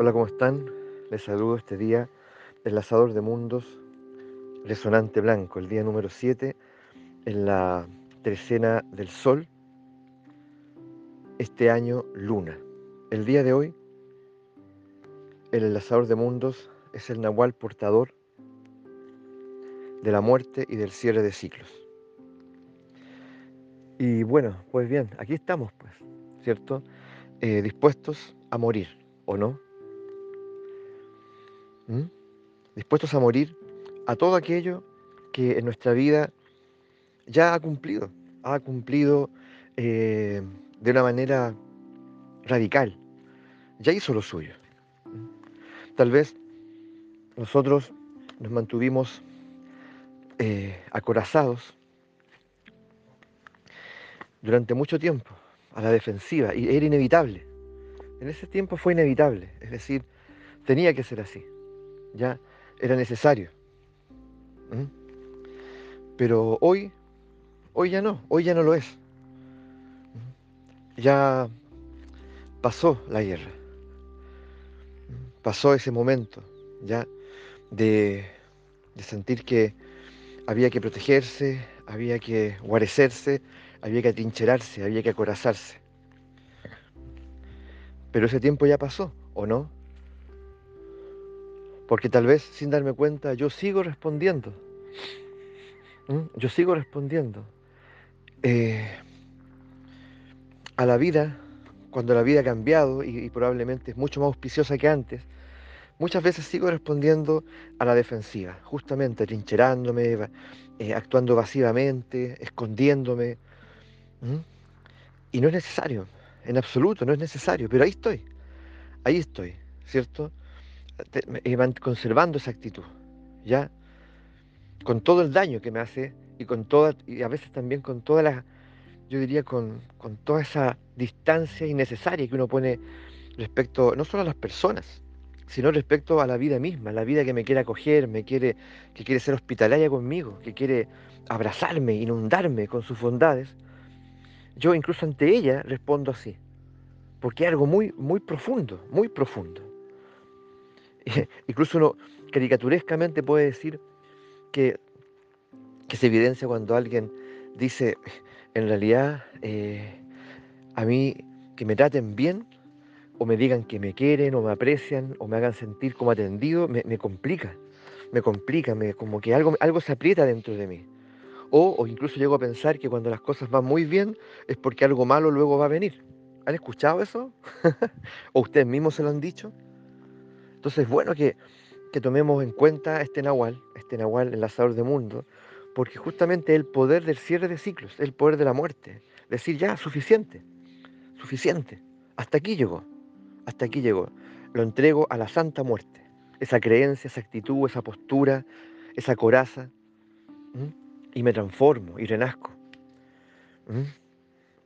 Hola, ¿cómo están? Les saludo este día, enlazador de mundos, resonante blanco, el día número 7 en la trecena del Sol, este año Luna. El día de hoy, el enlazador de mundos es el Nahual portador de la muerte y del cierre de ciclos. Y bueno, pues bien, aquí estamos, pues, ¿cierto? Eh, dispuestos a morir, ¿o no? ¿Mm? Dispuestos a morir a todo aquello que en nuestra vida ya ha cumplido, ha cumplido eh, de una manera radical, ya hizo lo suyo. ¿Mm? Tal vez nosotros nos mantuvimos eh, acorazados durante mucho tiempo a la defensiva y era inevitable. En ese tiempo fue inevitable, es decir, tenía que ser así, ya era necesario. Pero hoy, hoy ya no, hoy ya no lo es. Ya pasó la guerra, pasó ese momento ya de, de sentir que había que protegerse, había que guarecerse, había que atrincherarse, había que acorazarse. Pero ese tiempo ya pasó, ¿o no? Porque tal vez sin darme cuenta yo sigo respondiendo. Yo sigo respondiendo. Eh, a la vida, cuando la vida ha cambiado y, probablemente es mucho más auspiciosa que antes, muchas veces sigo respondiendo a la defensiva, justamente trincherándome, eh, actuando evasivamente, escondiéndome. Y no es necesario, en absoluto, no es necesario, pero ahí estoy, ahí estoy, ¿cierto? Conservando esa actitud, ¿ya? Con todo el daño que me hace y con toda, y a veces también con toda la, yo diría, con, con toda esa distancia innecesaria que uno pone respecto, no solo a las personas, sino respecto a la vida misma, la vida que me quiere acoger, me quiere, que quiere ser hospitalaria conmigo, que quiere abrazarme, inundarme con sus bondades, yo incluso ante ella respondo así, porque es algo muy, muy profundo, muy profundo. incluso uno caricaturescamente puede decir que, que se evidencia cuando alguien dice, en realidad, eh, a mí que me traten bien o me digan que me quieren o me aprecian o me hagan sentir como atendido, me, complica, me complica, me, como que algo, algo se aprieta dentro de mí. O, o, incluso llego a pensar que cuando las cosas van muy bien es porque algo malo luego va a venir. ¿Han escuchado eso? ¿O ustedes mismos se lo han dicho? Entonces es bueno que, que tomemos en cuenta este Nahual, este Nahual enlazador de mundo, porque justamente el poder del cierre de ciclos, el poder de la muerte. Decir ya, suficiente, suficiente, hasta aquí llegó hasta aquí llegó. Lo entrego a la santa muerte. Esa creencia, esa actitud, esa postura, esa coraza. Y me transformo y renazco.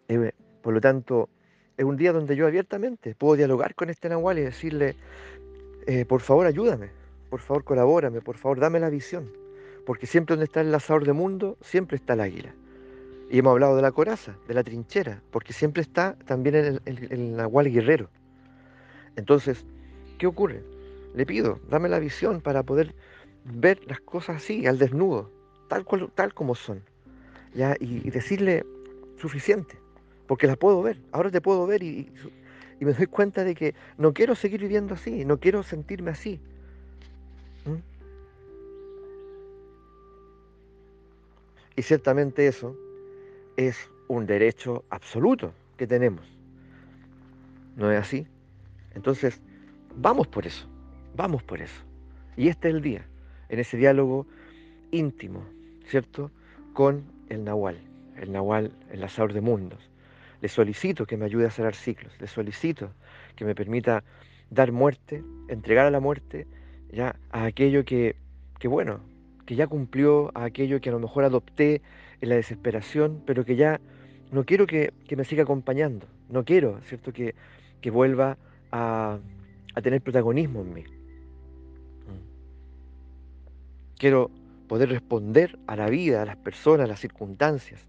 Eh, por lo tanto, es un día donde yo abiertamente puedo dialogar con este Nahual y decirle, eh, por favor ayúdame, por favor colabórame, por favor dame la visión. Porque siempre donde está el lazador de mundo, siempre está el águila. Y hemos hablado de la coraza, de la trinchera, porque siempre está también el, el Nahual guerrero. Entonces, ¿qué ocurre? Le pido, dame la visión para poder ver las cosas así, al desnudo, tal, cual, tal como son. ¿ya? Y, decirle, suficiente, porque las puedo ver, ahora te puedo ver y, me doy cuenta de que no quiero seguir viviendo así, no quiero sentirme así. ¿Mm? Y ciertamente eso es un derecho absoluto que tenemos. ¿No es así? Entonces, vamos por eso, vamos por eso. Y este es el día, en ese diálogo íntimo, ¿cierto? Con el Nahual, el Nahual enlazador de mundos. Le solicito que me ayude a cerrar ciclos, le solicito que me permita dar muerte, entregar a la muerte ya a aquello que, que bueno, que ya cumplió, a aquello que a lo mejor adopté en la desesperación, pero que ya no quiero que, que me siga acompañando, no quiero, ¿cierto? Que, que vuelva a, tener protagonismo en mí. Mm. Quiero poder responder a la vida, a las personas, a las circunstancias.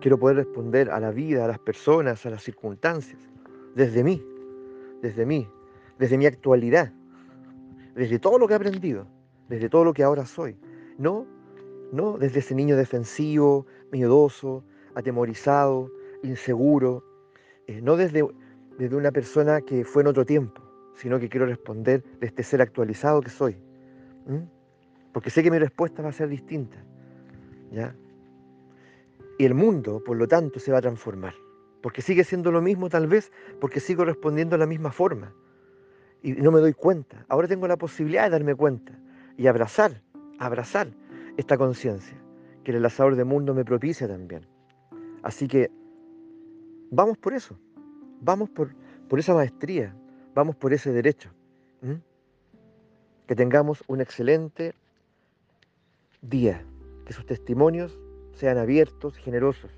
Quiero poder responder a la vida, a las personas, a las circunstancias, desde mí, desde mí, desde mi actualidad, desde todo lo que he aprendido, desde todo lo que ahora soy. No, no desde ese niño defensivo, miedoso, atemorizado, inseguro, eh, no desde, desde una persona que fue en otro tiempo, sino que quiero responder de este ser actualizado que soy. Porque sé que mi respuesta va a ser distinta. ¿ya? Y el mundo, por lo tanto, se va a transformar. Porque sigue siendo lo mismo tal vez, porque sigo respondiendo de la misma forma. Y no me doy cuenta. Ahora tengo la posibilidad de darme cuenta y abrazar, abrazar esta conciencia que el enlazador de mundo me propicia también. Así que vamos por eso, vamos por, por esa maestría, vamos por ese derecho. Que tengamos un excelente día, que sus testimonios sean abiertos, generosos,